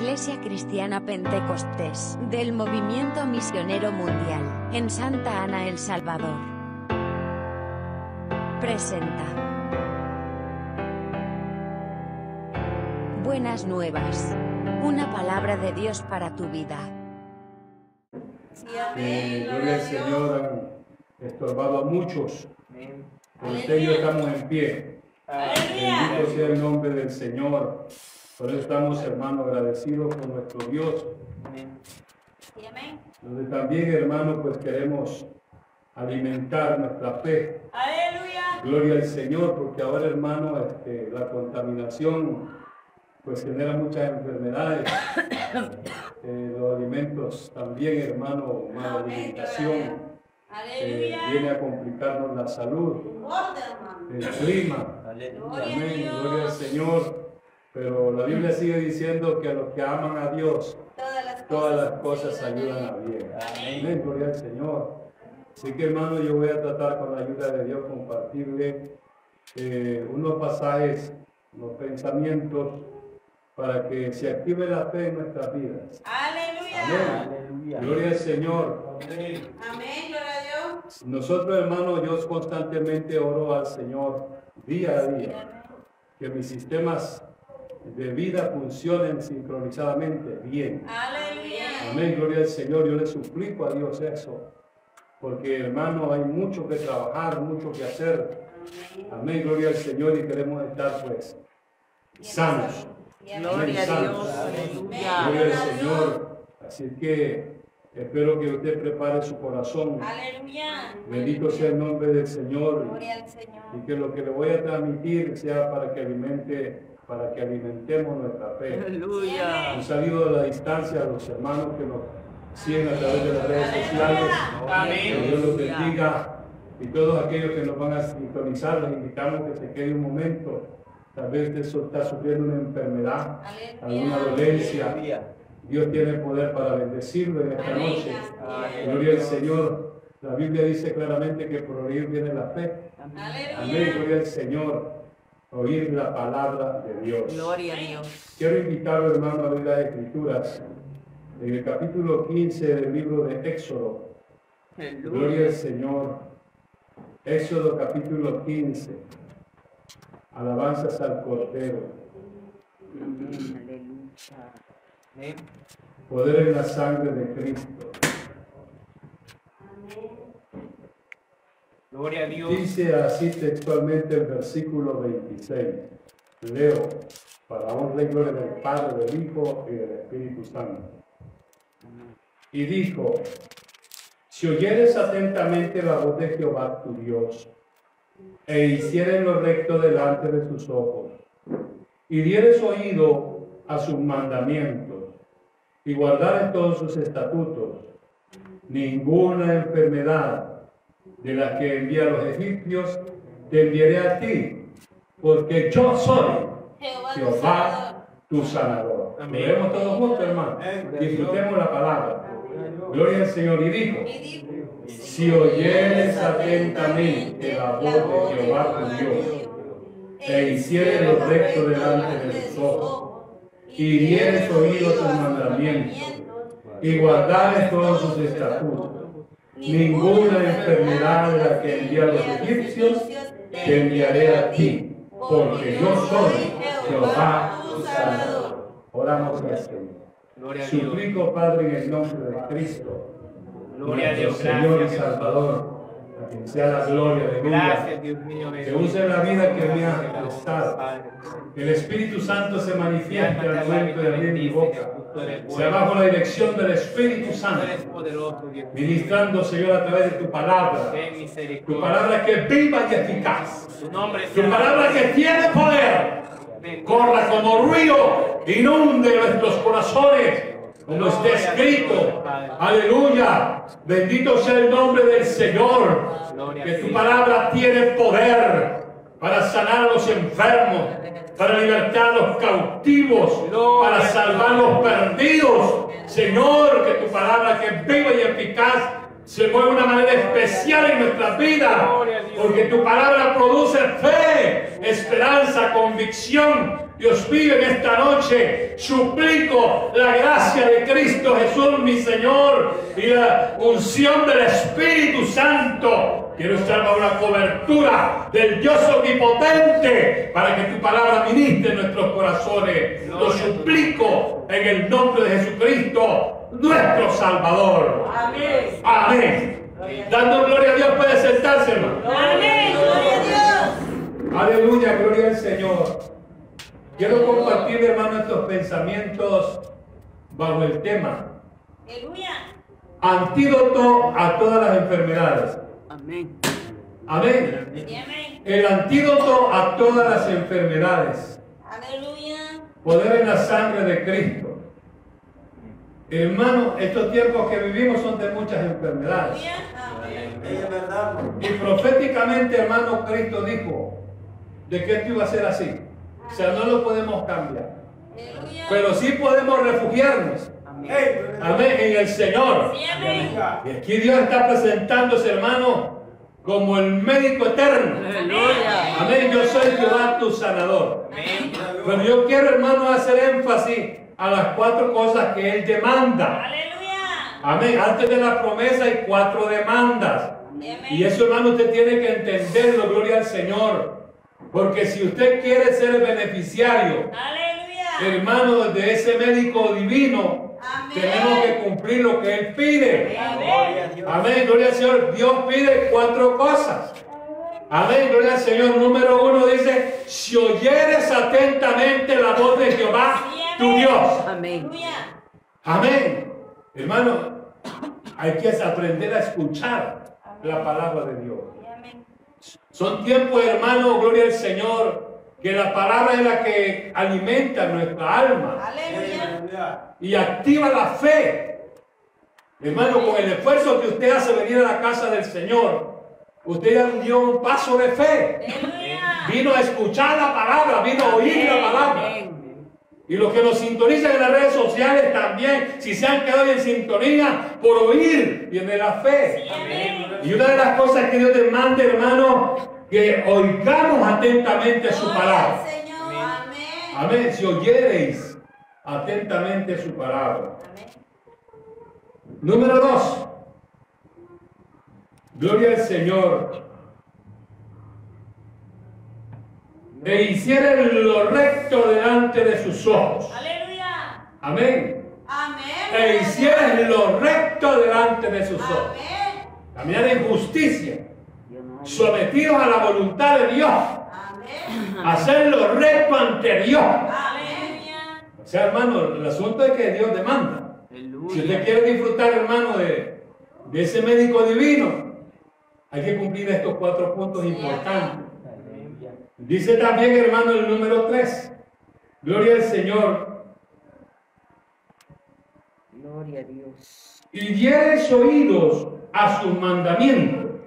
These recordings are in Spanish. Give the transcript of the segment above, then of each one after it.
Iglesia Cristiana Pentecostés del Movimiento Misionero Mundial en Santa Ana, El Salvador. Presenta. Buenas nuevas. Una palabra de Dios para tu vida. Eh, gloria al Señor, estorbado a muchos. Por usted y yo estamos en pie. Bendito sea el nombre del Señor. Por eso estamos, hermanos, agradecidos con nuestro Dios. Donde también, hermanos, pues queremos alimentar nuestra fe. Aleluya. Gloria al Señor, porque ahora, hermano, este, la contaminación pues genera muchas enfermedades. Eh, los alimentos también, hermano, mala alimentación. eh, viene a complicarnos la salud, hermano. el clima. Amén, gloria al Señor. Pero la Biblia sigue diciendo que a los que aman a Dios, Todas las todas las cosas cosas ayudan a bien. Amén, gloria al Señor. Así que hermano, yo voy a tratar con la ayuda de Dios compartirle eh, unos pasajes, unos pensamientos para que se active la fe en nuestras vidas. Aleluya. Amén. Gloria al Señor. Amén. Gloria a Dios. Nosotros, hermano, yo constantemente oro al Señor día a día que mis sistemas de vida funcionen sincronizadamente bien. Aleluya. Amén, gloria al Señor. Yo le suplico a Dios eso. Porque, hermano, hay mucho que trabajar, mucho que hacer. Amén, gloria al Señor. Y queremos estar, pues, sanos. Gloria a Dios, Gloria al Señor. Así que espero que usted prepare su corazón. Aleluya. Bendito sea el nombre del Señor. Gloria al Señor. Y que lo que le voy a transmitir sea para que alimente, para que alimentemos nuestra fe. Aleluya. Un saludo a la distancia a los hermanos que nos siguen a través de las redes sociales. Que Dios los bendiga. Y todos aquellos que nos van a sintonizar, los invitamos que se quede un momento. Tal vez usted so- está sufriendo una enfermedad, alguna dolencia. Dios tiene poder para bendecirlo en esta noche. Gloria al Señor. La Biblia dice claramente que por oír viene la fe. Amén, Aleluya. gloria al Señor. Oír la palabra de Dios. Gloria a Dios. Quiero invitarlo, hermano, a abrir las Escrituras. En el capítulo 15 del libro de Éxodo. Gloria Aleluya. al Señor. Éxodo capítulo 15. Alabanzas al Cordero. Poder en la sangre de Cristo. Gloria a Dios. Dice así textualmente el versículo 26. Leo, para honra y gloria del Padre, del Hijo y del Espíritu Santo. Y dijo, si oyeres atentamente la voz de Jehová tu Dios, e hicieres lo recto delante de sus ojos, y dieres oído a sus mandamientos, y guardares todos sus estatutos, ninguna enfermedad de la que envía a los egipcios, te enviaré a ti, porque yo soy Jehová tu sanador. Vemos todos juntos, hermano. Disfrutemos la palabra. Gloria al Señor. Y dijo, si oyeres atentamente la voz de Jehová tu Dios, e hicieres lo recto delante de sus ojos, y dieres oído a sus mandamientos, y guardares todos sus estatutos, ninguna enfermedad de la que envía a los egipcios te enviaré a ti, porque yo soy Jehová tu sanador. Oramos al Señor. Suplico, Padre, en el nombre de Cristo, Gloria a Dios. Señor y. Salvador, a quien sea la gloria de Gracias, Dios mío. que use la vida que me ha prestado. Que el Espíritu Santo se manifieste al momento de abrir mi boca. Sea bajo la dirección del Espíritu Santo, ministrando, Señor, a través de tu palabra. Tu palabra que es viva y eficaz. Tu palabra que tiene poder. Corra como río, inunde nuestros corazones, como está escrito. Aleluya. Bendito sea el nombre del Señor. Que tu palabra tiene poder para sanar a los enfermos, para libertar a los cautivos, para salvar a los perdidos. Señor, que tu palabra que es viva y eficaz se mueve de una manera especial en nuestras vidas, porque tu palabra produce fe, esperanza, convicción. Dios mío, en esta noche suplico la gracia de Cristo Jesús, mi Señor, y la unción del Espíritu Santo. Quiero estar bajo la cobertura del Dios omnipotente para que tu palabra ministre en nuestros corazones. Lo suplico en el nombre de Jesucristo, nuestro Salvador. Amén. Amén. Dando gloria a Dios puede sentarse, hermano. Amén. Gloria a Dios. Aleluya, gloria al Señor. Quiero compartir, hermano, estos pensamientos bajo el tema Aleluya. antídoto a todas las enfermedades. Amén. Amén. El antídoto a todas las enfermedades. Aleluya. Poder en la sangre de Cristo. Hermano, estos tiempos que vivimos son de muchas enfermedades. Y proféticamente, hermano, Cristo dijo de que esto iba a ser así. O sea, no lo podemos cambiar. Aleluya. Pero sí podemos refugiarnos. Amén. En el Señor. Y aquí Dios está presentándose, hermano, como el médico eterno. Amén, yo soy Jehová tu sanador. Pero yo quiero, hermano, hacer énfasis a las cuatro cosas que Él demanda. Amén, antes de la promesa hay cuatro demandas. Y eso, hermano, usted tiene que entenderlo, gloria al Señor. Porque si usted quiere ser el beneficiario, hermano, de ese médico divino, Amén. tenemos que cumplir lo que Él pide. Amén. Amén, gloria al Señor. Dios pide cuatro cosas. Amén, gloria al Señor. Número uno dice, si oyeres atentamente la voz de Jehová, tu Dios. Amén. Amén. Hermano, hay que aprender a escuchar la palabra de Dios. Son tiempos, hermano, gloria al Señor, que la palabra es la que alimenta nuestra alma Aleluya. Y activa la fe. Hermano, con el esfuerzo que usted hace venir a la casa del Señor, usted ya dio un paso de fe. Vino a escuchar la palabra, vino a oír la palabra. Y los que nos sintonizan en las redes sociales también, si se han quedado en sintonía por oír, viene la fe. Y una de las cosas que Dios demanda, hermano, que oigamos atentamente su palabra. Amén. Si oyereis atentamente su palabra. Amén. Número dos. Gloria al Señor. E hicieren lo recto delante de sus ojos. Aleluya. Amén. Amén. E hicieren lo recto delante de sus ojos. Amén. Caminar en justicia. Sometidos a la voluntad de Dios. Amén. Hacer lo recto ante Dios. Aleluya. O sea, hermano, el asunto es que Dios demanda. Si usted quiere disfrutar, hermano, de, de ese médico divino, hay que cumplir estos cuatro puntos importantes. Dice también, hermano, el número tres. Gloria al Señor. Gloria a Dios. Y dieres oídos a sus mandamientos.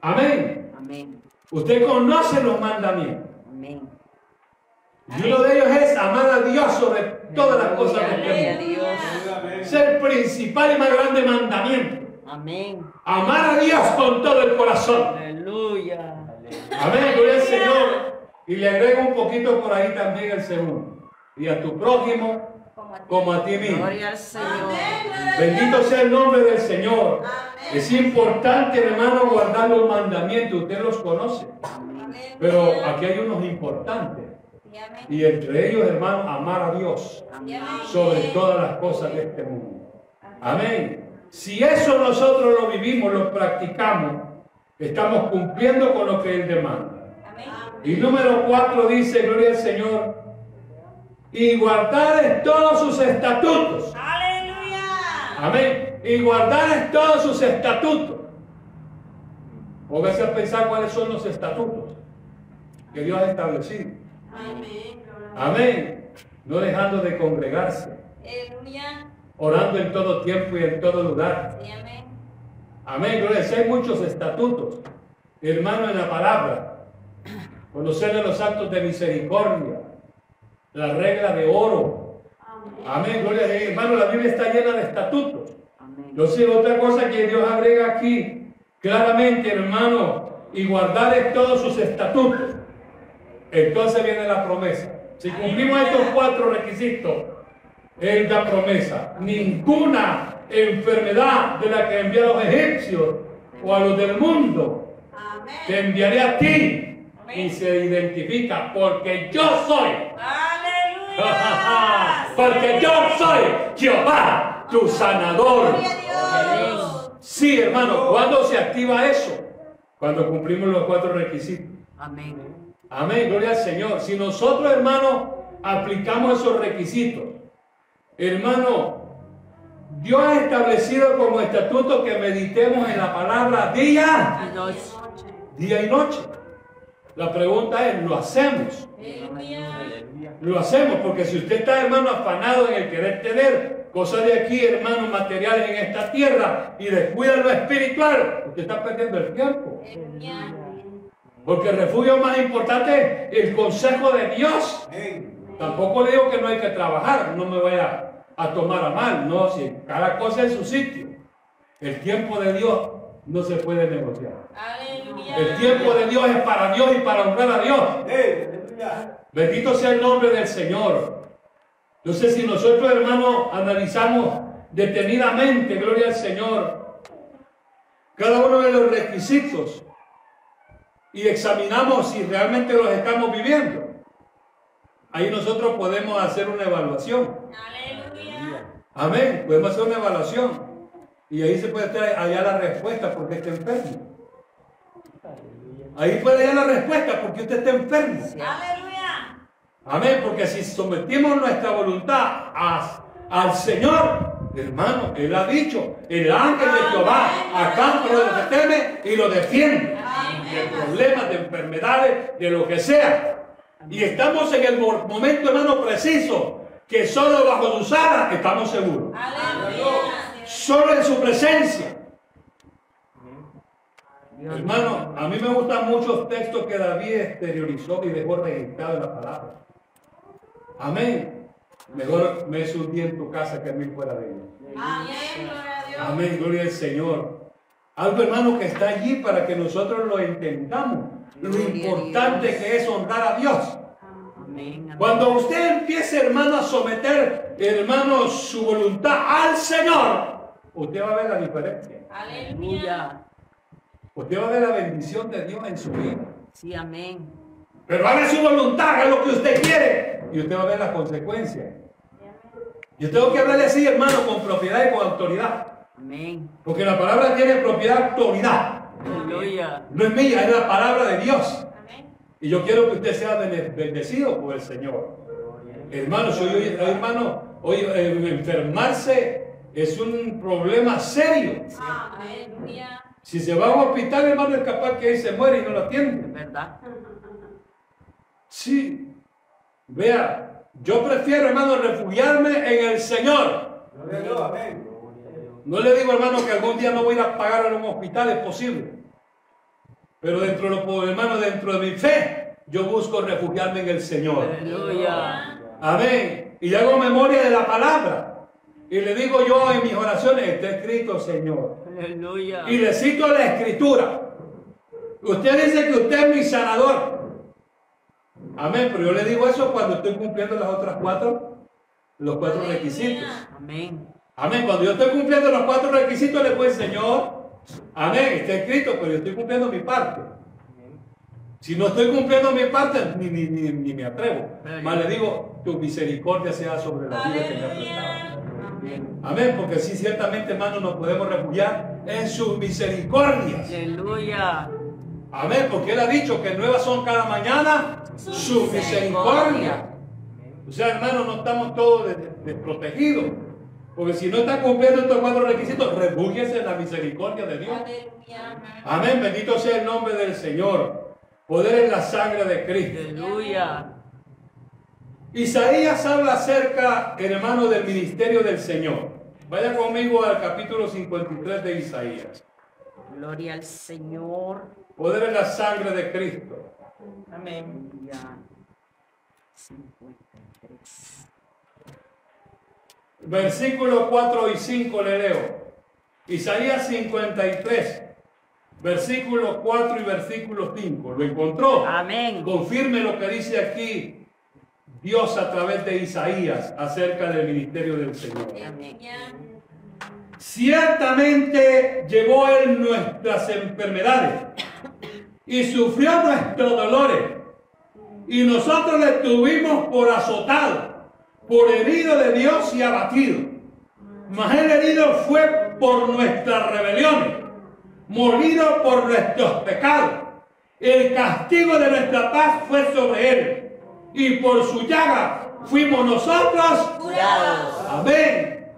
Amén. Amén. Usted conoce los mandamientos. Amén. Y uno de ellos es amar a Dios sobre todas las cosas este. Dios. Es el principal y más grande mandamiento. Amén. Amar a Dios con todo el corazón. Aleluya. Amén, gloria al Señor. Y le agrego un poquito por ahí también el segundo. Y a tu prójimo Como a ti. mismo. Gloria al Señor. Bendito sea el nombre del Señor. Amén. Es importante, hermano, guardar los mandamientos. Usted los conoce. Pero aquí hay unos importantes. Y entre ellos, hermano, amar a Dios sobre todas las cosas de este mundo. Amén. Si eso nosotros lo vivimos, lo practicamos, estamos cumpliendo con lo que Él demanda. Y número cuatro dice, gloria al Señor, y guardar todos sus estatutos. Aleluya. Amén. Y guardar todos sus estatutos. Póngase a pensar cuáles son los estatutos que Dios ha establecido. Amén. Amén. No dejando de congregarse, Aleluya. orando en todo tiempo y en todo lugar. Amén. Amén. Gloria. a Dios. Hay muchos estatutos, hermano, en la palabra. Conocer de los actos de misericordia, la regla de oro. Amén. Gloria a Dios. Hermano, la Biblia está llena de estatutos. Entonces, otra cosa que Dios agrega aquí, claramente, hermano, y guardar todos sus estatutos. Entonces viene la promesa. Si cumplimos estos cuatro requisitos, Él da promesa. Ninguna enfermedad de la que envió a los egipcios o a los del mundo te enviaré a ti. Y se identifica porque yo soy. Aleluya. porque yo soy Jehová, tu sanador. Sí, hermano, ¿cuándo se activa eso? Cuando cumplimos los cuatro requisitos. Amén. Amén, gloria al Señor. Si nosotros, hermano, aplicamos esos requisitos, hermano, Dios ha establecido como estatuto que meditemos en la palabra día, Y noche. día y noche. La pregunta es, ¿lo hacemos? Lo hacemos porque si usted está, hermano, afanado en el querer tener cosas de aquí, hermanos, materiales en esta tierra y descuida lo espiritual, usted está perdiendo el tiempo. Porque el refugio más importante es el consejo de Dios. Tampoco le digo que no hay que trabajar, no me vaya a tomar a mal, no, si cada cosa en su sitio. El tiempo de Dios no se puede negociar. Aleluya. El tiempo de Dios es para Dios y para honrar a Dios. Bendito sea el nombre del Señor. Entonces, si nosotros, hermanos, analizamos detenidamente, gloria al Señor, cada uno de los requisitos y examinamos si realmente los estamos viviendo, ahí nosotros podemos hacer una evaluación. Aleluya. Amén. Podemos hacer una evaluación. Y ahí se puede traer allá la respuesta porque está enfermo. Ahí puede hallar la respuesta porque usted está enfermo. Aleluya. Amén, porque si sometimos nuestra voluntad a- al Señor, hermano, Él ha dicho, el ángel de Jehová acampa lo que teme y lo defiende. De problemas, de enfermedades, de lo que sea. Y estamos en el mo- momento, hermano, preciso, que solo bajo sus alas estamos seguros. Aleluya. Solo en su presencia. Hermano, a mí me gustan muchos textos que David exteriorizó y dejó registrado en la palabra. Amén. Mejor me es un día en tu casa que mil fuera de ella. Amén. Gloria a Dios. Amén, gloria al Señor. Algo, hermano, que está allí para que nosotros lo entendamos. Lo importante que es honrar a Dios. Cuando usted empiece, hermano, a someter, hermano, su voluntad al Señor, usted va a ver la diferencia. Aleluya. Aleluya. Usted va a ver la bendición de Dios en su vida. Sí, amén. Pero haga su voluntad, haga lo que usted quiere. Y usted va a ver las consecuencias. Yo tengo que hablarle así, hermano, con propiedad y con autoridad. Amén. Porque la palabra tiene propiedad, autoridad. Aleluya. No es mía, es la palabra de Dios. Amén. Y yo quiero que usted sea bendecido por el Señor. Hermano, si hoy, hermano, hoy eh, enfermarse es un problema serio. Aleluya. Si se va a un hospital, hermano, es capaz que ahí se muere y no lo Es atienden. verdad. Sí. Vea, yo prefiero, hermano, refugiarme en el Señor. No le digo, hermano, que algún día no voy a ir a pagar en un hospital, es posible. Pero dentro de lo, hermano, dentro de mi fe, yo busco refugiarme en el Señor. Aleluya. Amén. Y hago memoria de la palabra. Y le digo yo en mis oraciones, está escrito, Señor. Aleluya. Y le cito la escritura. Usted dice que usted es mi sanador. Amén. Pero yo le digo eso cuando estoy cumpliendo las otras cuatro, los cuatro requisitos. Amén. Amén. Cuando yo estoy cumpliendo los cuatro requisitos, le puedo decir, Señor, amén, está escrito, pero yo estoy cumpliendo mi parte. Si no estoy cumpliendo mi parte, ni, ni, ni, ni me atrevo. Más le digo, tu misericordia sea sobre la vida que me ha prestado. Amén. Amén, porque sí, ciertamente, hermano, nos podemos refugiar en sus misericordias. Aleluya. Amén, porque Él ha dicho que nuevas son cada mañana su misericordia. O sea, hermano, no estamos todos des- desprotegidos. Porque si no están cumpliendo estos cuatro requisitos, refúgiese en la misericordia de Dios. Amén, bendito sea el nombre del Señor. Poder en la sangre de Cristo. Aleluya. Isaías habla acerca, hermano, del ministerio del Señor. Vaya conmigo al capítulo 53 de Isaías. Gloria al Señor. Poder en la sangre de Cristo. Amén. Ya. 53. Versículos 4 y 5 le leo. Isaías 53, versículo 4 y versículo 5. ¿Lo encontró? Amén. Confirme lo que dice aquí Dios a través de Isaías acerca del ministerio del Señor. Aleluya. Ciertamente llevó Él nuestras enfermedades y sufrió nuestros dolores. Y nosotros le tuvimos por azotado, por herido de Dios y abatido. Mas el herido fue por nuestras rebeliones, molido por nuestros pecados. El castigo de nuestra paz fue sobre Él. Y por su llaga fuimos nosotros Curados. Amén.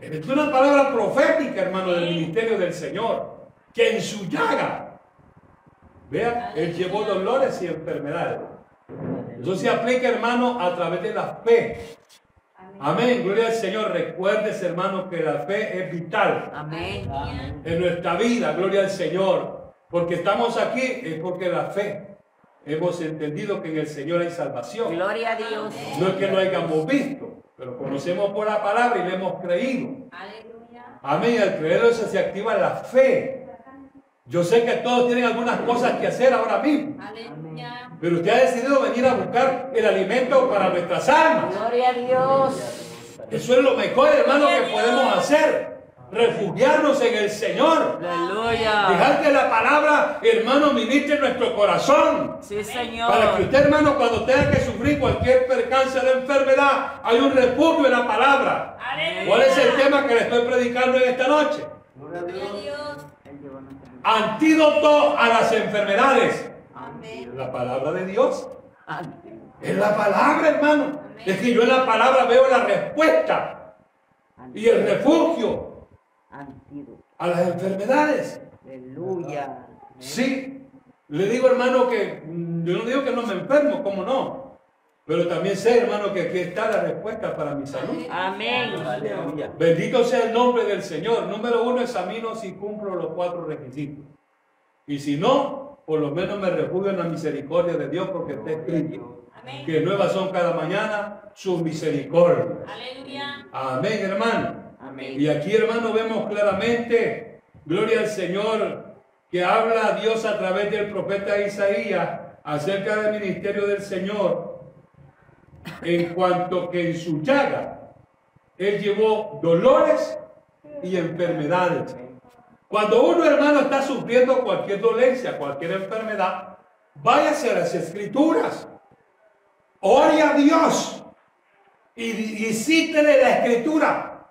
Es una palabra profética, hermano, del ministerio del Señor. Que en su llaga, vean, Él llevó dolores y enfermedades. Eso se aplica, hermano, a través de la fe. Amén. Gloria al Señor. Recuerdes, hermano, que la fe es vital Amén. en nuestra vida. Gloria al Señor. Porque estamos aquí es porque la fe. Hemos entendido que en el Señor hay salvación. Gloria a Dios. No es que no hayamos visto, pero conocemos por la palabra y le hemos creído. Aleluya. Amén. Al creerlo eso se activa la fe. Yo sé que todos tienen algunas cosas que hacer ahora mismo, Aleluya. pero usted ha decidido venir a buscar el alimento para nuestras almas. Gloria a Dios. Eso es lo mejor, hermano, que podemos hacer. Refugiarnos en el Señor. Aleluya. Dejar que la palabra, hermano, ministre nuestro corazón. Sí, Para que Señor. usted, hermano, cuando tenga que sufrir cualquier percance de enfermedad, hay un refugio en la palabra. Aleluya. ¿Cuál es el tema que le estoy predicando en esta noche? Gloria a Dios. Antídoto a las enfermedades. Amén. La palabra de Dios. Amén. Es la palabra, hermano. Es que yo en la palabra veo la respuesta y el refugio Antídoto. a las enfermedades. Aleluya. Sí. Le digo, hermano, que yo no digo que no me enfermo, ¿cómo no? Pero también sé, hermano, que aquí está la respuesta para mi salud. Amén. Bendito sea el nombre del Señor. Número uno, examino si cumplo los cuatro requisitos. Y si no, por lo menos me refugio en la misericordia de Dios porque está escrito Amén. que nuevas son cada mañana sus misericordias. Aleluya. Amén, hermano. Amén. Y aquí, hermano, vemos claramente, gloria al Señor, que habla Dios a través del profeta Isaías acerca del ministerio del Señor, en cuanto que en su llaga Él llevó dolores y enfermedades. Cuando uno, hermano, está sufriendo cualquier dolencia, cualquier enfermedad, váyase a las escrituras, ore a Dios y, y cítele la escritura.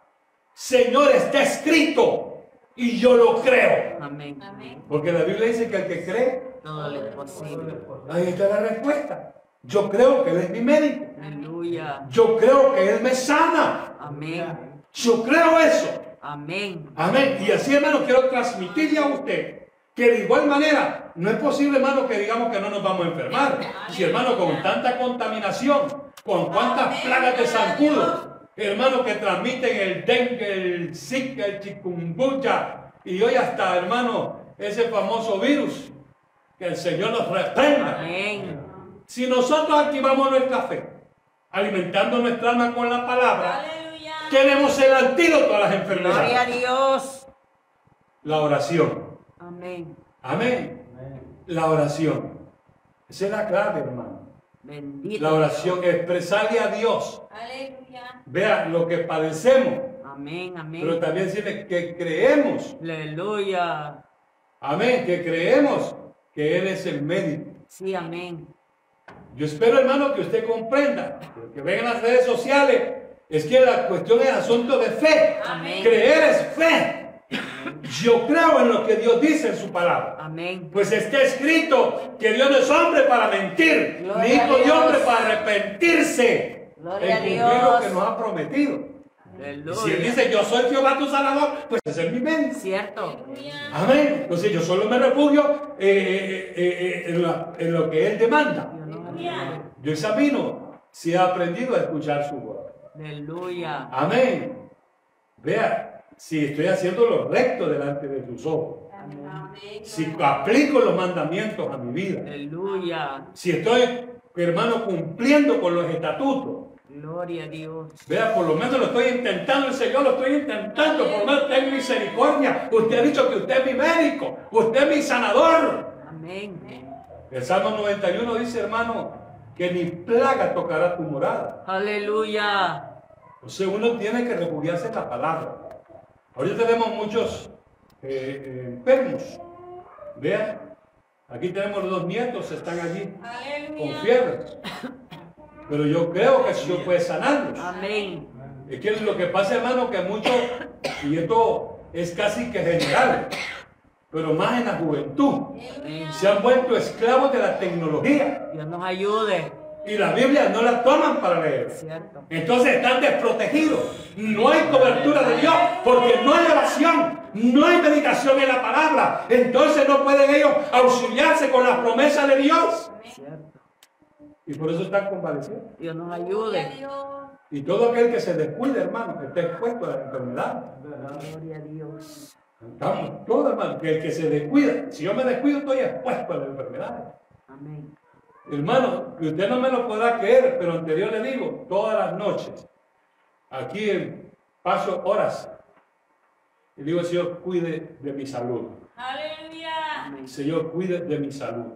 Señor, está escrito y yo lo creo. Amén. Amén. Porque la Biblia dice que el que cree, Todo lo es posible. ahí está la respuesta. Yo creo que Él es mi médico. Aleluya. Yo creo que Él me sana. Amén. Yo creo eso. Amén. Amén. Y así, hermano, quiero transmitirle a usted que de igual manera, no es posible, hermano, que digamos que no nos vamos a enfermar. Si, hermano, con tanta contaminación, con cuántas plagas de zancudos, hermano, que transmiten el dengue, el zika, el chikungunya, y hoy hasta, hermano, ese famoso virus, que el Señor nos reprenda. Amén. Si nosotros activamos nuestra fe, alimentando nuestra alma con la palabra, Aleluya. tenemos el antídoto a las Gloria a enfermedades. Dios. La oración. Amén. Amén. La oración. Esa es la clave, hermano. Bendito. La oración, expresarle a Dios. Aleluya. Vea lo que padecemos, Amén. pero Amén. también decirle que creemos. Aleluya. Amén. Que creemos que Él es el médico. Sí, amén. Yo espero, hermano, que usted comprenda, que ven en las redes sociales, es que la cuestión es asunto de fe. Amén. Creer es fe. Yo creo en lo que Dios dice en su palabra. Amén. Pues está escrito que Dios no es hombre para mentir, Gloria ni hijo a de hombre para arrepentirse Gloria a en cumplir lo Dios. que nos ha prometido. Si Él dice, yo soy Jehová tu Salvador, pues ese es mi médico. Cierto. Amén. Entonces yo solo me refugio eh, eh, eh, eh, en, la- en lo que Él demanda. Yo examino si he aprendido a escuchar su voz. Aleluya. Amén. Vea si estoy haciendo lo recto delante de tus ojos. Amén. Si aplico los mandamientos a mi vida. Aleluya. Si estoy, hermano, cumpliendo con los estatutos. Gloria a Dios. Vea, por lo menos lo estoy intentando, el Señor lo estoy intentando, por lo menos ten misericordia. Usted ha dicho que usted es mi médico, usted es mi sanador. Amén. El Salmo 91 dice, hermano, que ni plaga tocará tu morada. Aleluya. O sea, uno tiene que refugiarse en la palabra. Ahorita tenemos muchos eh, eh, enfermos. Vean, aquí tenemos dos nietos, están allí con Aleluya. fiebre. Pero yo creo que Señor puede sanarlos. Amén. Es que lo que pasa, hermano, que muchos, y esto es casi que general, pero más en la juventud, Amén. se han vuelto esclavos de la tecnología. Dios nos ayude. Y la Biblia no la toman para leer. Cierto. Entonces están desprotegidos. No hay cobertura de Dios porque no hay oración, no hay meditación en la palabra. Entonces no pueden ellos auxiliarse con las promesas de Dios. Cierto. Y por eso están convaleciendo. Dios nos ayude. Y todo aquel que se descuide, hermano, está expuesto a la enfermedad. Gloria a Dios. Estamos todos, hermano, que el que se descuida, si yo me descuido, estoy expuesto a la enfermedad. Amén. Hermano, que usted no me lo podrá creer, pero anterior le digo, todas las noches, aquí en paso horas, y digo, Señor, cuide de mi salud. Aleluya. Señor, cuide de mi salud.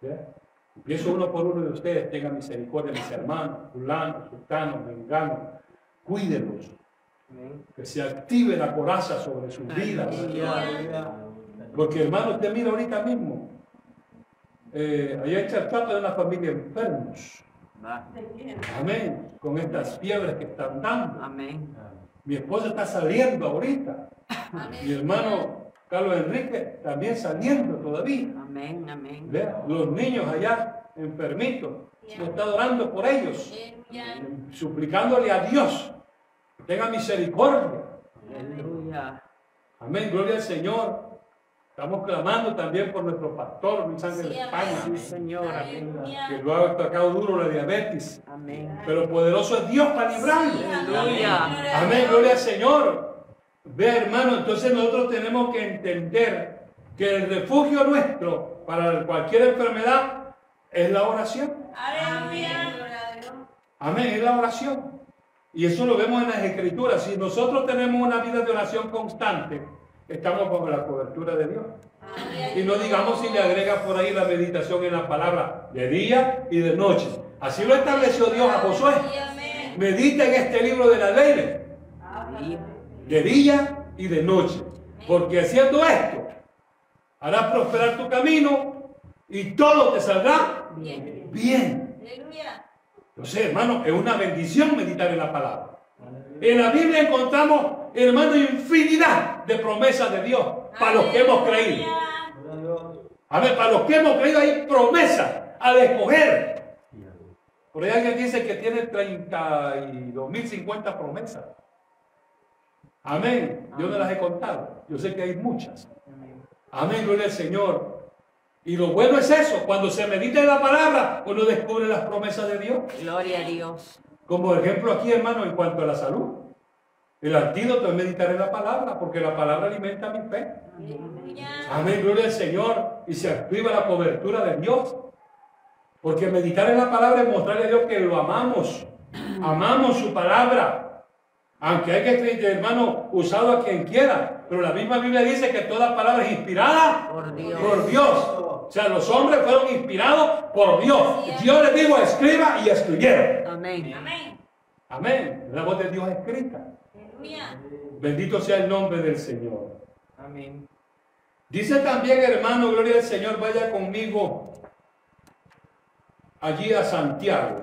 ¿Ya? Empiezo uno por uno de ustedes, tenga misericordia de mis hermanos, fulano, sultano, mengano, cuídenlos. Que se active la coraza sobre sus vidas. Porque hermano, usted mira ahorita mismo, eh, allá en hay una familia enfermos. Amén. Con estas fiebres que están dando. Amén. Mi esposa está saliendo ahorita. Mi hermano Carlos Enrique también saliendo todavía. Amén. Amén. Los niños allá enfermitos. Yo está orando por ellos. Suplicándole a Dios tenga misericordia. Aleluya. Amén. Gloria al Señor. Estamos clamando también por nuestro pastor Luis Ángel Sí, España. amén. Sí, Señor. Amén. Que lo ha atacado duro la diabetes. Amén. Pero poderoso es Dios para librarlo. Aleluya. Amén, gloria al Señor. Vea, hermano, entonces nosotros tenemos que entender que el refugio nuestro para cualquier enfermedad es la oración. Aleluya. Gloria a Dios. Amén, es la oración. Y eso lo vemos en las escrituras. Si nosotros tenemos una vida de oración constante, estamos bajo la cobertura de Dios. Y no digamos si le agrega por ahí la meditación en la palabra de día y de noche. Así lo estableció Dios a Josué. Medita en este libro de la ley. Sí. de día y de noche. Porque haciendo esto, harás prosperar tu camino y todo te saldrá Bien. bien. Aleluya. Entonces, hermano, es una bendición meditar en la palabra. En la Biblia encontramos, hermano, infinidad de promesas de Dios para los que hemos creído. A ver, para los que hemos creído hay promesas al escoger. Por ahí alguien dice que tiene 32.050 promesas. Amén. Yo no las he contado. Yo sé que hay muchas. Amén, gloria al Señor. Y lo bueno es eso, cuando se medita en la palabra, uno descubre las promesas de Dios. Gloria a Dios. Como ejemplo aquí, hermano, en cuanto a la salud. El antídoto es meditar en la palabra, porque la palabra alimenta mi fe. Amén, gloria al Señor. Y se activa la cobertura de Dios. Porque meditar en la palabra es mostrarle a Dios que lo amamos. Amamos su palabra. Aunque hay que hermano, usado a quien quiera. Pero la misma Biblia dice que toda palabra es inspirada Por Dios. por Dios. O sea, los hombres fueron inspirados por Dios. Dios les dijo, escriba y escribieron. Amén. Amén. Amén. La voz de Dios escrita. Aleluya. Bendito sea el nombre del Señor. Amén. Dice también, hermano, gloria al Señor, vaya conmigo allí a Santiago.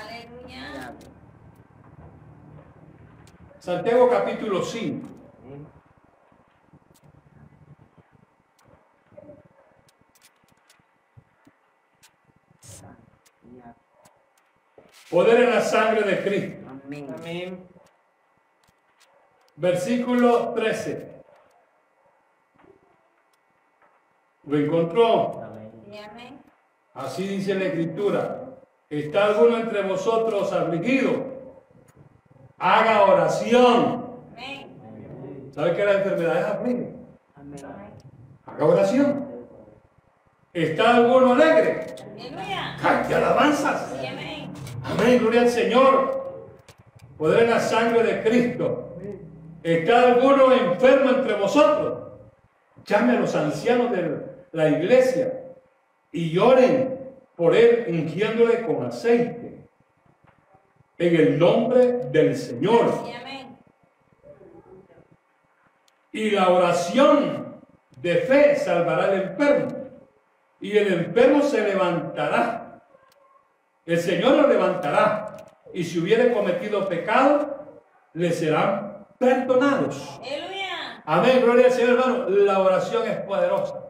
Aleluya. Santiago capítulo 5. Poder en la sangre de Cristo. Amén. Amén. Versículo 13. ¿Lo encontró? Amén. Así dice la escritura. ¿Está alguno entre vosotros afligido? Haga oración. Amén. ¿Sabe que la enfermedad es afligir? Amén. Haga oración. ¿Está alguno alegre? Aleluya. Cante alabanzas. Sí, amén. Amén, gloria al Señor. Poder en la sangre de Cristo. ¿Está alguno enfermo entre vosotros? Llame a los ancianos de la iglesia y lloren por él, ungiéndole con aceite. En el nombre del Señor. Y la oración de fe salvará al enfermo. Y el enfermo se levantará. El Señor lo levantará. Y si hubiere cometido pecado, le serán perdonados. Aleluya. Amén, gloria al Señor, hermano. La oración es poderosa.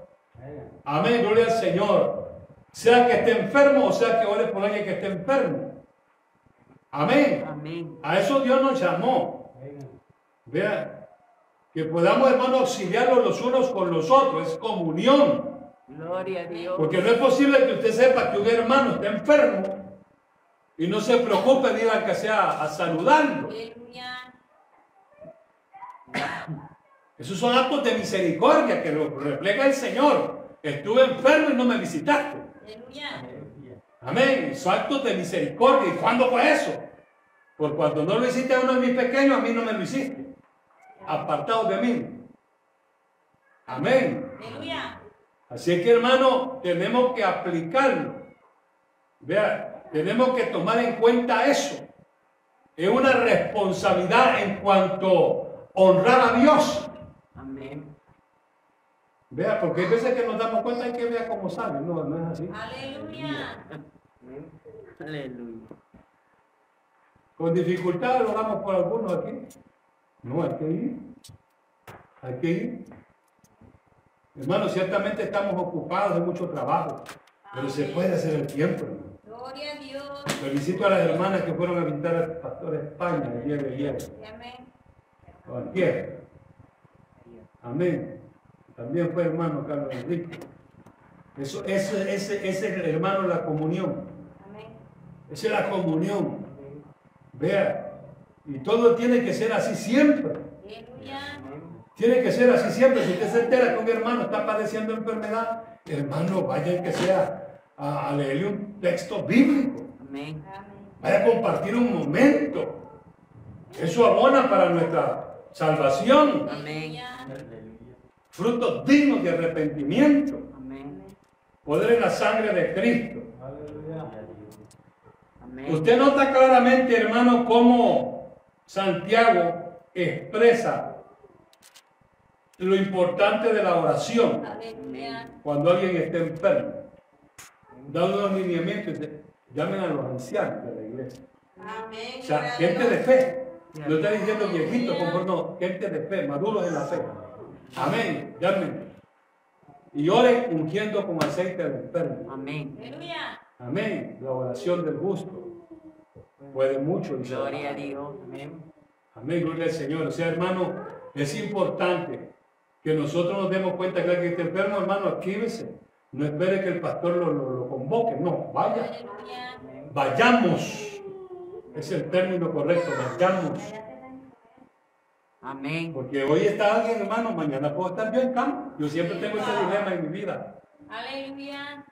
Amén, gloria al Señor. Sea que esté enfermo o sea que ore por alguien que esté enfermo. Amén. Amén. A eso Dios nos llamó. Vea, que podamos, hermano, auxiliarnos los unos con los otros. Es comunión. Gloria a Dios. Porque no es posible que usted sepa que un hermano está enfermo y no se preocupe de ir a que sea a saludarlo. Aleluya. Esos son actos de misericordia que lo refleja el Señor. Estuve enfermo y no me visitaste. Aleluya. Amén. Son actos de misericordia. ¿Y cuándo fue eso? Por cuando no lo hiciste a uno de mis pequeños, a mí no me lo hiciste. Apartado de mí. Amén. Aleluya. Así es que hermano, tenemos que aplicarlo. Vea, tenemos que tomar en cuenta eso. Es una responsabilidad en cuanto a honrar a Dios. Amén. Vea, porque hay veces que nos damos cuenta y que vea cómo sale. No, no es así. Aleluya. Amén. Aleluya. Con dificultad lo oramos por algunos aquí. No, hay que ir. Hay que ir. Hermano, ciertamente estamos ocupados de mucho trabajo, pero se puede hacer el tiempo. hermano. Gloria a Dios. Felicito a las hermanas que fueron a visitar al pastor España el día de ayer. Amén. Amén. También fue hermano Carlos Enrique. Eso, ese, ese, ese es el hermano la comunión. Amén. Esa es la comunión. Vea. Y todo tiene que ser así siempre. Tiene que ser así siempre. Si usted se entera que un hermano está padeciendo enfermedad, hermano, vaya que sea a, a leerle un texto bíblico. Amén. Vaya a compartir un momento. Eso abona para nuestra salvación. Amén. Frutos dignos de arrepentimiento. Amén. Poder en la sangre de Cristo. Amén. Usted nota claramente, hermano, cómo Santiago expresa lo importante de la oración cuando alguien está enfermo. Da unos lineamientos. dice, Llamen a los ancianos de la iglesia. Amén. O sea, gente de fe. No está diciendo viejitos, no, gente de fe, maduros en la fe. Amén. Llamen. Y oren ungiendo con aceite al enfermo. Amén. Amén. La oración del justo puede mucho. Gloria a. Dios. Amén. Amén, gloria al Señor. O sea, hermano, es importante que nosotros nos demos cuenta que alguien está enfermo, hermano, actívese. No espere que el pastor lo, lo- No, vaya. Vayamos. Es el término correcto, vayamos. Amén. Porque hoy está alguien, hermano, mañana puedo estar yo en campo. Yo siempre tengo ese dilema en mi vida. Aleluya.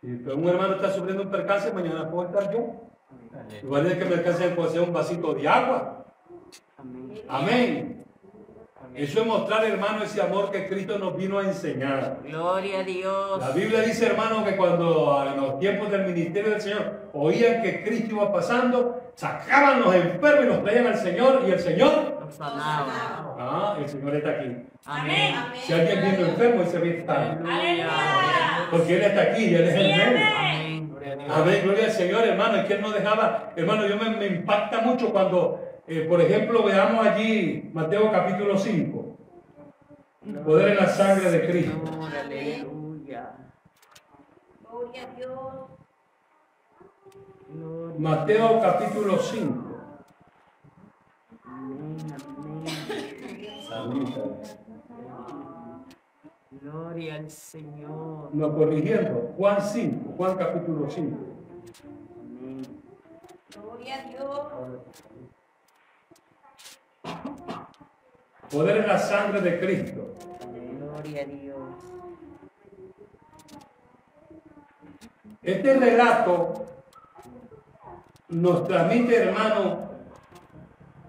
Si un hermano está sufriendo un percance, mañana puedo estar yo. Igual es que me alcance a un vasito de agua. Amén. Amén. Eso es mostrar, hermano, ese amor que Cristo nos vino a enseñar. Gloria a Dios. La Biblia dice, hermano, que cuando en los tiempos del ministerio del Señor oían que Cristo iba pasando, sacaban los enfermos y los traían al Señor y el Señor, Nos sanaba. ah, el Señor está aquí. Amén. Si alguien viene enfermo, ese bien está. Aleluya. Porque Él está aquí y Él es el amén. Amén. Amén, gloria al Señor, hermano. Es que Él no dejaba, hermano, yo me, me impacta mucho cuando, eh, por ejemplo, veamos allí Mateo capítulo 5. Poder en la sangre de Cristo. Aleluya. Gloria a Dios. Gloria. Mateo capítulo 5. Amén. Amén. Gloria al Señor. No corrigiendo, Juan 5, Juan capítulo 5. Amén. Gloria a Dios. Poder en la sangre de Cristo. Gloria a Dios. Este relato nos transmite, hermano,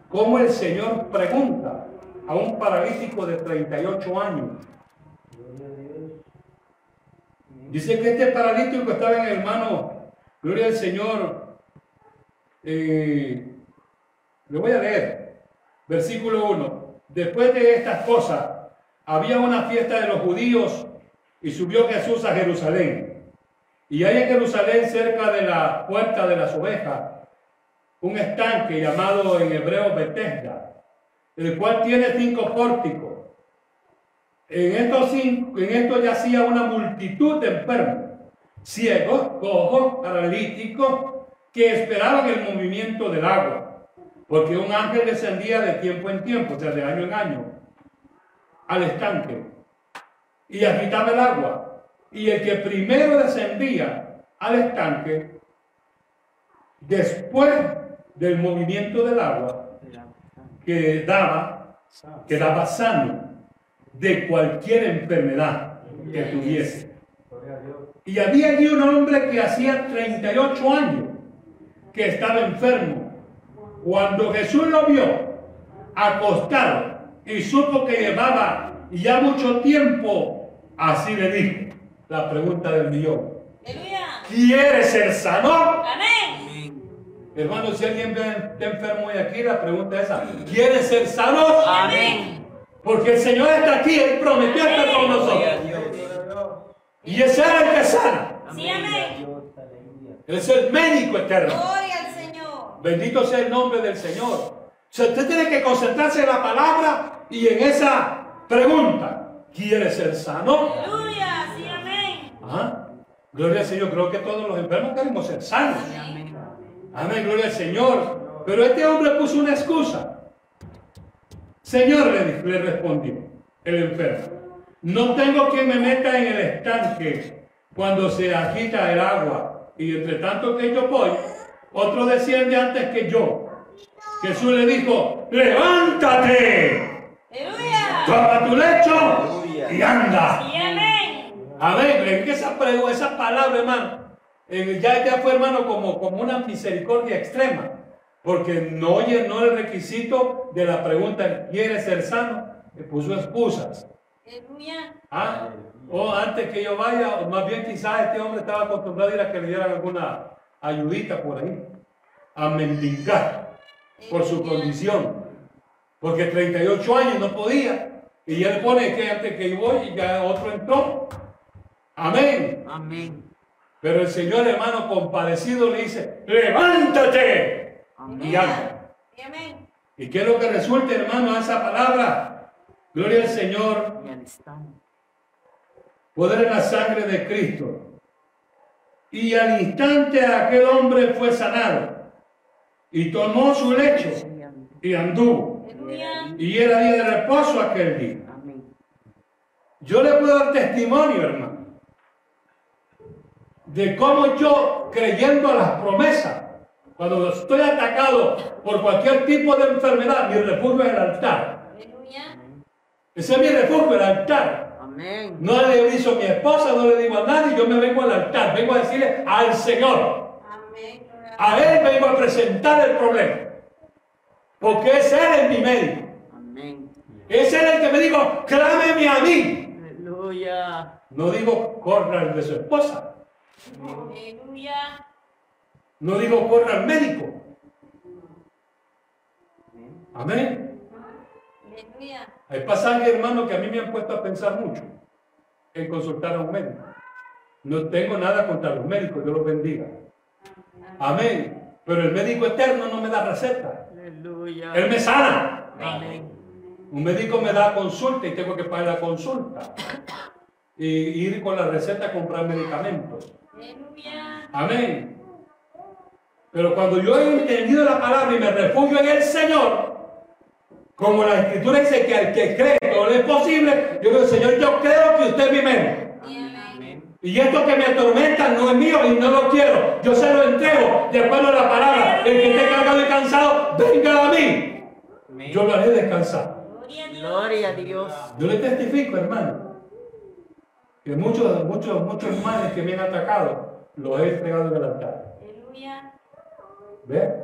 cómo el Señor pregunta a un paralítico de 38 años. Dice que este paralítico estaba en hermano, gloria al Señor. eh, le voy a leer, versículo 1. Después de estas cosas, había una fiesta de los judíos y subió Jesús a Jerusalén. Y hay en Jerusalén, cerca de la puerta de las ovejas, un estanque llamado en hebreo Bethesda, el cual tiene cinco pórticos. En estos, cinco, en estos yacía una multitud de enfermos, ciegos, cojos, paralíticos, que esperaban el movimiento del agua, porque un ángel descendía de tiempo en tiempo, o sea, de año en año, al estanque y agitaba el agua. Y el que primero descendía al estanque, después del movimiento del agua, quedaba, quedaba sano de cualquier enfermedad que tuviese. Y había allí un hombre que hacía 38 años que estaba enfermo. Cuando Jesús lo vio acostado y supo que llevaba ya mucho tiempo, así le dijo la pregunta del millón. Aleluya. ¿Quieres ser sano? Amén. Hermano, si alguien está enfermo hoy aquí, la pregunta es esa. ¿Quieres ser sano? Amén. Porque el Señor está aquí, Él prometió estar con nosotros. Y es Él el que sana. Sí, amén. Él es el médico eterno. Gloria. Bendito sea el nombre del Señor. O sea, usted tiene que concentrarse en la palabra y en esa pregunta. ¿Quieres ser sano? Aleluya. Sí, amén. Ajá. Gloria al Señor. Creo que todos los enfermos queremos ser sanos. Amén. Amén, gloria al Señor. Pero este hombre puso una excusa. Señor, le, le respondió el enfermo. No tengo quien me meta en el estanque cuando se agita el agua. Y entre tanto que yo voy, otro desciende antes que yo. Jesús le dijo, levántate, Aleluya. toma tu lecho y anda. Sí, amén. Amén. Es que esa, esa palabra, hermano, eh, ya, ya fue, hermano, como, como una misericordia extrema. Porque no llenó el requisito de la pregunta, ¿quiere ser sano? Le puso excusas. Aleluya. ¿Ah? O antes que yo vaya, o más bien quizás este hombre estaba acostumbrado a ir a que le dieran alguna ayudita por ahí. A mendigar por su condición. Porque 38 años no podía. Y él pone que antes que yo voy, y ya otro entró. Amén. Amén. Pero el Señor, hermano, compadecido le dice, levántate y anda. Amén. ¿Y qué es lo que resulta, hermano, a esa palabra? Gloria al Señor, Y al instante. poder en la sangre de Cristo. Y al instante aquel hombre fue sanado y tomó su lecho y anduvo. Y era día de reposo aquel día. Yo le puedo dar testimonio, hermano, de cómo yo, creyendo a las promesas, cuando estoy atacado por cualquier tipo de enfermedad, mi refugio es el altar. Ese es mi refugio, el altar. Amén. No le aviso a mi esposa, no le digo a nadie, yo me vengo al altar, vengo a decirle al Señor. Amén. A Él vengo a presentar el problema. Porque es Él en mi medio. Amén. Es Él el que me dijo, clámeme a mí. Aleluya. No digo, corra al de su esposa. Aleluya. No digo, corra al médico. Amén. Hay pasajes, hermano, que a mí me han puesto a pensar mucho en consultar a un médico. No tengo nada contra los médicos, Dios los bendiga. Amén. Pero el médico eterno no me da receta. Aleluya. Él me sana. Amén. Un médico me da consulta y tengo que pagar la consulta. Y ir con la receta a comprar medicamentos. Aleluya. Amén. Pero cuando yo he entendido la palabra y me refugio en el Señor, como la escritura dice que al que cree todo le es posible, yo digo, Señor, yo creo que usted. Amén. Y esto que me atormenta no es mío y no lo quiero. Yo se lo entrego de acuerdo a la palabra. El que esté cargado y cansado, venga a mí. Amén. Yo lo haré descansar. Gloria a Dios. Gloria a Dios. Yo le testifico, hermano, que muchos, muchos, muchos males que me han atacado los he entregado en el altar. Aleluya. ¿Ve?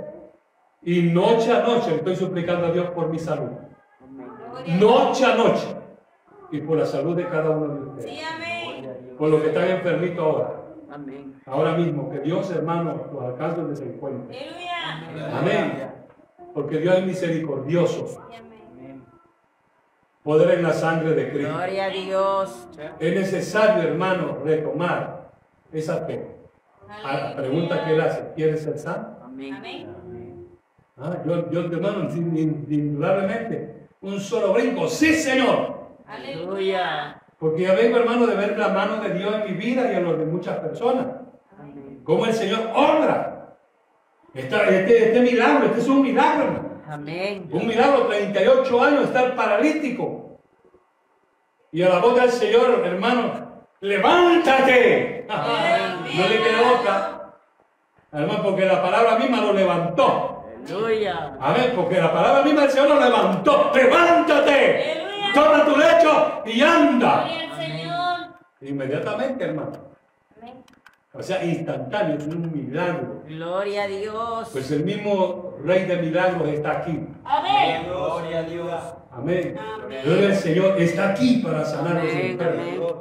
Y noche a noche estoy suplicando a Dios por mi salud. Noche a noche. Y por la salud de cada uno de ustedes. Sí, amén. Por los que están enfermitos ahora. Ahora mismo, que Dios, hermano, los alcance donde se encuentren. Amén. Porque Dios es misericordioso. Poder en la sangre de Cristo. Gloria a Dios. Es necesario, hermano, retomar esa fe. A la pregunta que él hace, ¿quieres ser sano? Amén. Ah, yo, yo, hermano, indudablemente, un solo brinco. Sí, Señor. Aleluya. Porque ya vengo, hermano, de ver la mano de Dios en mi vida y en los de muchas personas. Amén. Cómo el Señor obra. Esta- este, este milagro, este es un milagro, hermano. Amén. Un milagro, 38 años, estar paralítico. Y a la voz del Señor, hermano, levántate. No le quedó otra. Hermano, porque la palabra misma lo levantó. Aleluya. Amén, porque la palabra misma del Señor lo levantó. Levántate. Aleluya. Toma tu lecho y anda. Gloria al Señor. Inmediatamente, hermano. Amén. O sea, instantáneo, es un milagro. Gloria a Dios. Pues el mismo Rey de Milagros está aquí. Amén. Gloria a Dios. Amén. Amén. Gloria al Señor está aquí para sanar los enfermos.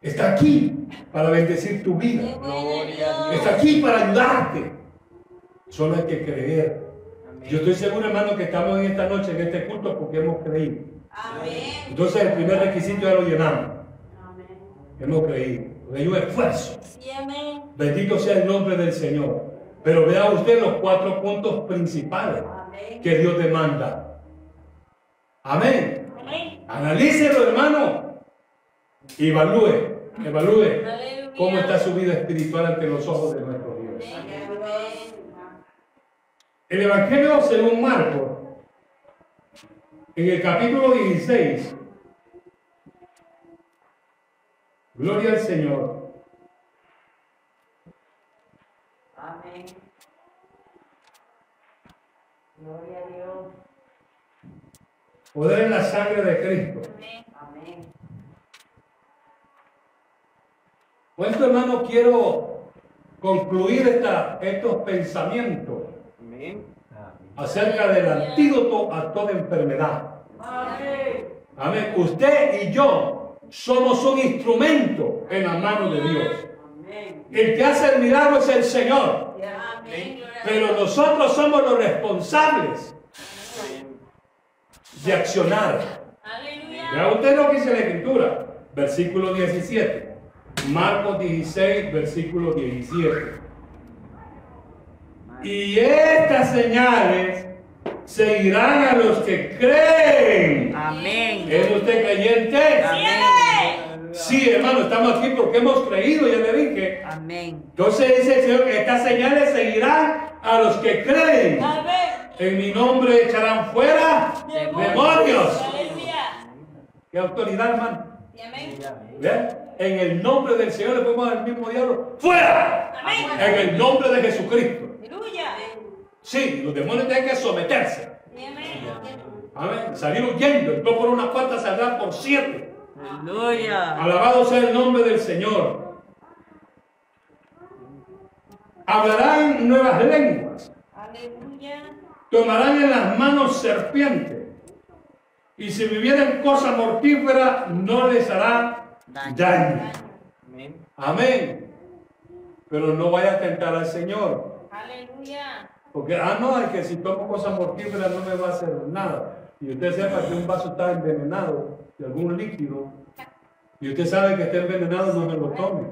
Está aquí para bendecir tu vida. bueno Dios. Está aquí para ayudarte. Solo hay que creer. Yo estoy seguro, hermano, que estamos en esta noche, en este culto, porque hemos creído. Amén. Entonces el primer requisito ya lo llenamos. Amén. Hemos creído. Hay un esfuerzo. Sí, amén. Bendito sea el nombre del Señor. Pero vea usted los cuatro puntos principales Amén. que Dios demanda. Amén. Amén. Analícelo, hermano. Evalúe, evalúe Aleluya. cómo está su vida espiritual ante los ojos de nuestro Dios. Amén. El Evangelio según Marcos, en el capítulo 16, gloria al Señor, Amén. Gloria a Dios. poder en la sangre de Cristo. Amén. Amén. Con esto, hermano, quiero concluir esta- estos pensamientos Amén. acerca del antídoto a toda enfermedad. Amén. Amén. Usted y yo somos un instrumento en la mano de Dios. Amén. El que hace el milagro es el Señor. Pero nosotros somos los responsables de accionar. Aleluya. Vea usted lo que dice la Escritura, versículo 17. Marcos 16, versículo 17. Y estas señales seguirán a los que creen. Amén. ¿Es usted creyente? Amén. Sí, hermano, estamos aquí porque hemos creído, ya le dije. Amén. Entonces dice el Señor que estas señales seguirán a los que creen. Amén. En mi nombre echarán fuera demonios. ¿Qué autoridad, hermano? Y amén. ¿Ve? En el nombre del Señor le podemos dar al mismo diablo. ¡Fuera! Amén. En el nombre de Jesucristo. Sí, los demonios tienen que someterse. Amén. Salir huyendo. Entró por una puerta, saldrá por siete. Aleluya. Alabado sea el nombre del Señor. Hablarán nuevas lenguas. Aleluya. Tomarán en las manos serpientes. Y si vivieren cosa mortífera, no les hará daño. Amén. Amén. Pero no vaya a tentar al Señor. Aleluya. Porque, ah, no, es que si tomo cosas mortíferas no me va a hacer nada. Y usted sepa que un vaso está envenenado de algún líquido. Y usted sabe que está envenenado, no me lo tome.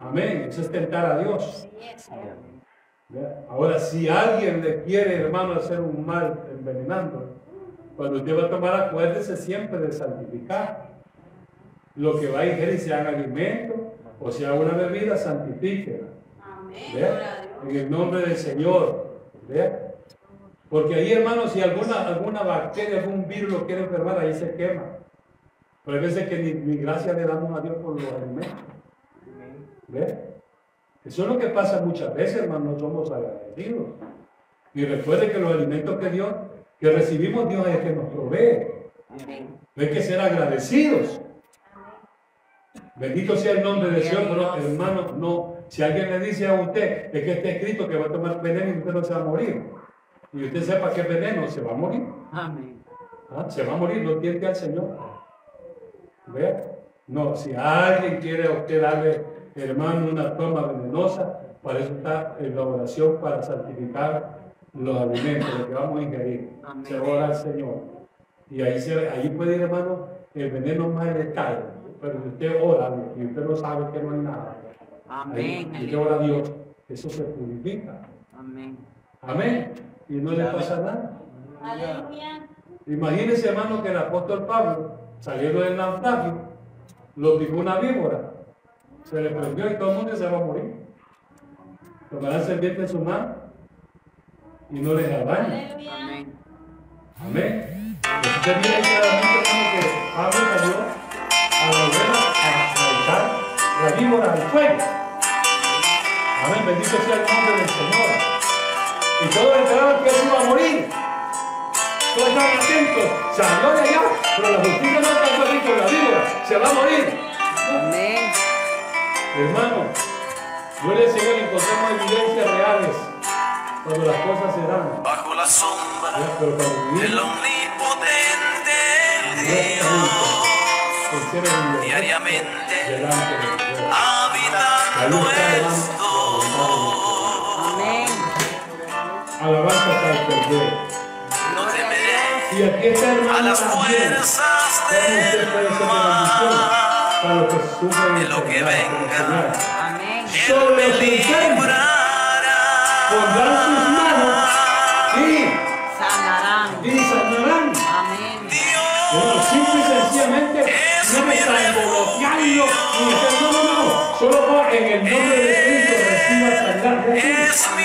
Amén. Eso es tentar a Dios. Ahora, si alguien le quiere, hermano, hacer un mal envenenando, cuando usted va a tomar, acuérdese siempre de santificar. Lo que va a ingerir, sea en alimento o sea una bebida, santifíquela. Amén. Dios. En el nombre del Señor. ¿Ve? Porque ahí, hermano, si alguna, alguna bacteria, algún virus lo quiere enfermar, ahí se quema. Pero hay veces que ni, ni gracias le damos a Dios por los alimentos. ¿Ve? Eso es lo que pasa muchas veces, hermano, no somos agradecidos. Y recuerde que los alimentos que Dios, que recibimos, Dios es el que nos provee. No hay que ser agradecidos. Bendito sea el nombre del Señor, pero hermano, no, Si alguien le dice a usted es que está escrito que va a tomar veneno y usted no se va a morir, y usted sepa que es veneno, se va a morir. Amén. Ah, Se va a morir, no tiente al Señor. ¿Ve? No, si alguien quiere a usted darle, hermano, una toma venenosa, para eso está en la oración para santificar los alimentos, lo que vamos a ingerir. Amén. Se ora al Señor. Y ahí, se, ahí puede ir, hermano, el veneno más letal. Pero usted ora y usted no sabe que no hay nada, Amén. y usted ora a Dios, eso se purifica. Amén. Amén. Y no le pasa nada. Aleluya. Imagínese, hermano, que el apóstol Pablo, saliendo del naufragio, lo picó una víbora. Se le prendió y todo el mundo se va a morir. Tomarán serpiente en su mano y no les hará daño. Aleluya. Amén. Amén. Usted mira claramente, que Pablo salió a volver a, a echar la víbora al fuego. Amén. Bendito sea el nombre del Señor. Y todos esperaban que él iba a morir. Todos estaban atentos. Salió de allá, pero la justicia no alcanzó a ir con la víbora. Se va a morir. Amén. Hermano, gloria al Señor, encontramos evidencias reales cuando las cosas se dan. bajo la sombra. Pero cuando del omnipotente Dios, diariamente delante de Dios. habitando esto. Alabanza al Cordero. No temeré Y aquí está a hermano las también. fuerzas Cómo usted del puede ser de bendición mal. para los que sufren De lo que venga. Amén. Sobre me los librará. pondrán sus manos y, Sanarán. y sanarán. Amén. Bueno, simple y sencillamente no me están bloqueando ni no, no, no. Solo en el nombre de Cristo reciba sanidad. Jesús, Es mi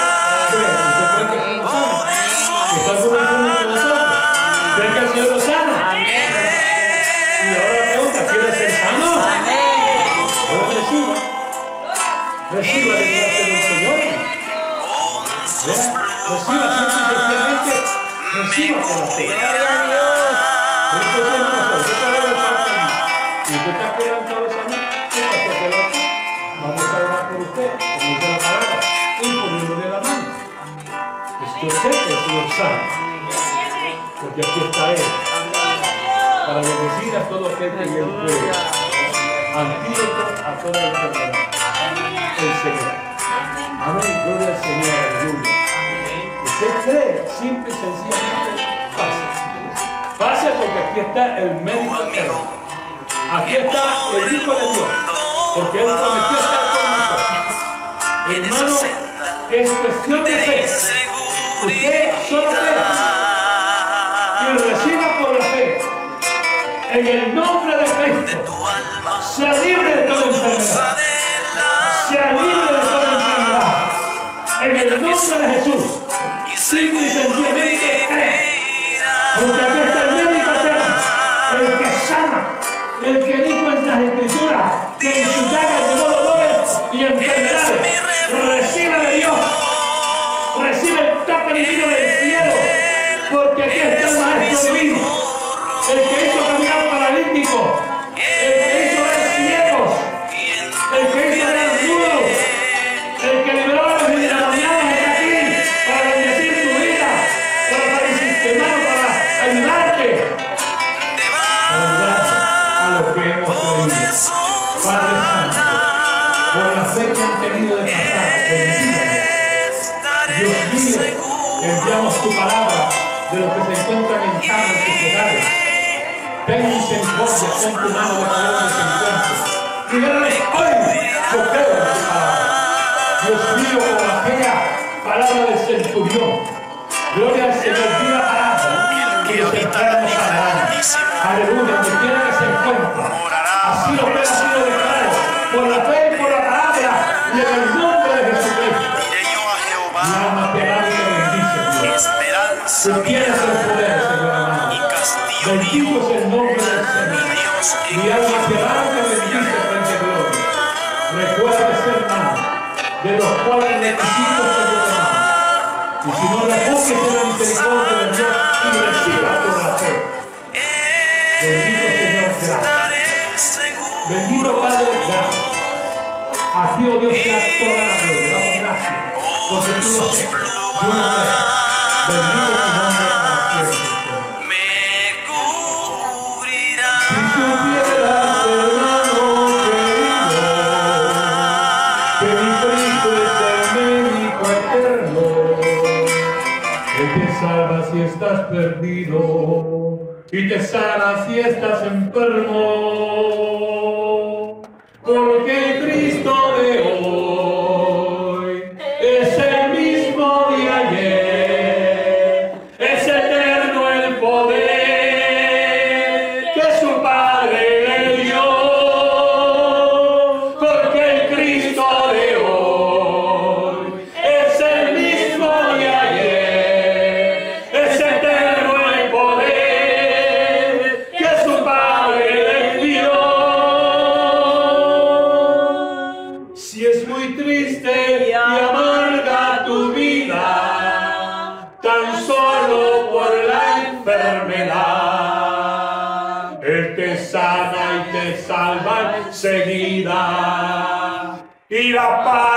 La palabra, y poniéndole la mano. Sé que el Señor sabe, porque aquí está Él, para bendecir a todo aquel que Él puede. Antídoto a toda enfermedad. El Señor. Amén. Gloria al Señor. Aleluya. Usted cree, simple y sencillamente, pase. Pase porque aquí está el médico eterno. Aquí está el Hijo de Dios. Porque Él prometió estar con nosotros. Hermano, es cuestión de fe. Usted solo crea y reciba por la fe. En el nombre de Cristo. Sea libre de toda enfermedad. Sea libre de toda enfermedad. En el nombre de Jesús. Simple y escrituras misericordia, pon tu mano de poder en de. Bendito Dios, la gloria. Damos gracias. Porque tú lo. Bendito tu nombre para siempre. Si estás perdido y te sana si estás enfermo. Y la paz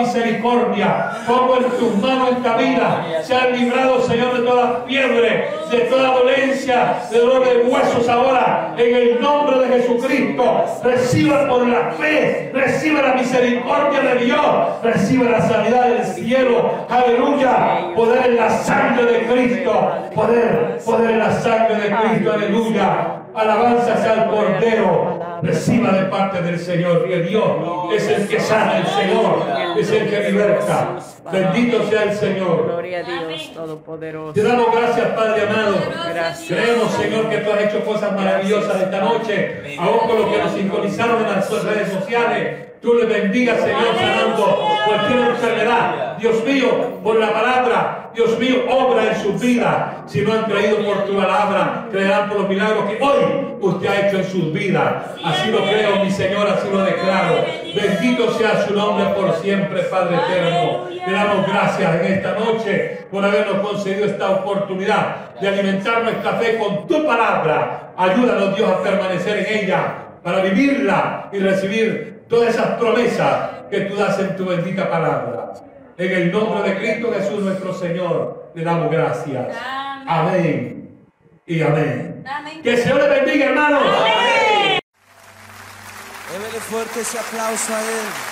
misericordia, pongo en tus manos esta vida. Sean librados, Señor, de toda fiebre, de toda dolencia, de dolor de huesos ahora, en el nombre de Jesucristo. Reciba por la fe, reciba la misericordia de Dios, reciba la sanidad del cielo. Aleluya. Poder en la sangre de Cristo, poder, poder en la sangre de Cristo. Aleluya. Alabanzas al Cordero. Reciba de parte del Señor, que Dios es el que sana, el Señor es el que liberta. Bendito sea el Señor. Gloria a Dios Todopoderoso. Te damos gracias, Padre amado. Gracias. Creemos, Señor, que tú has hecho cosas maravillosas esta noche, aún con los que nos sincronizaron en las redes sociales. Tú les bendiga, Señor, sanando cualquier enfermedad. Dios mío, por la palabra, Dios mío, obra en sus vidas. Si no han creído por tu palabra, creerán por los milagros que hoy usted ha hecho en sus vidas. Así lo creo, mi Señor, así lo declaro. Bendito sea su nombre por siempre, Padre eterno. Le damos gracias en esta noche por habernos concedido esta oportunidad de alimentar nuestra fe con tu palabra. Ayúdanos, Dios, a permanecer en ella para vivirla y recibir todas esas promesas que tú das en tu bendita palabra. En el nombre de Cristo Jesús nuestro Señor, le damos gracias. Amén y amén. Amén. Que el Señor le bendiga, hermanos. Démele fuerte ese aplauso a Él.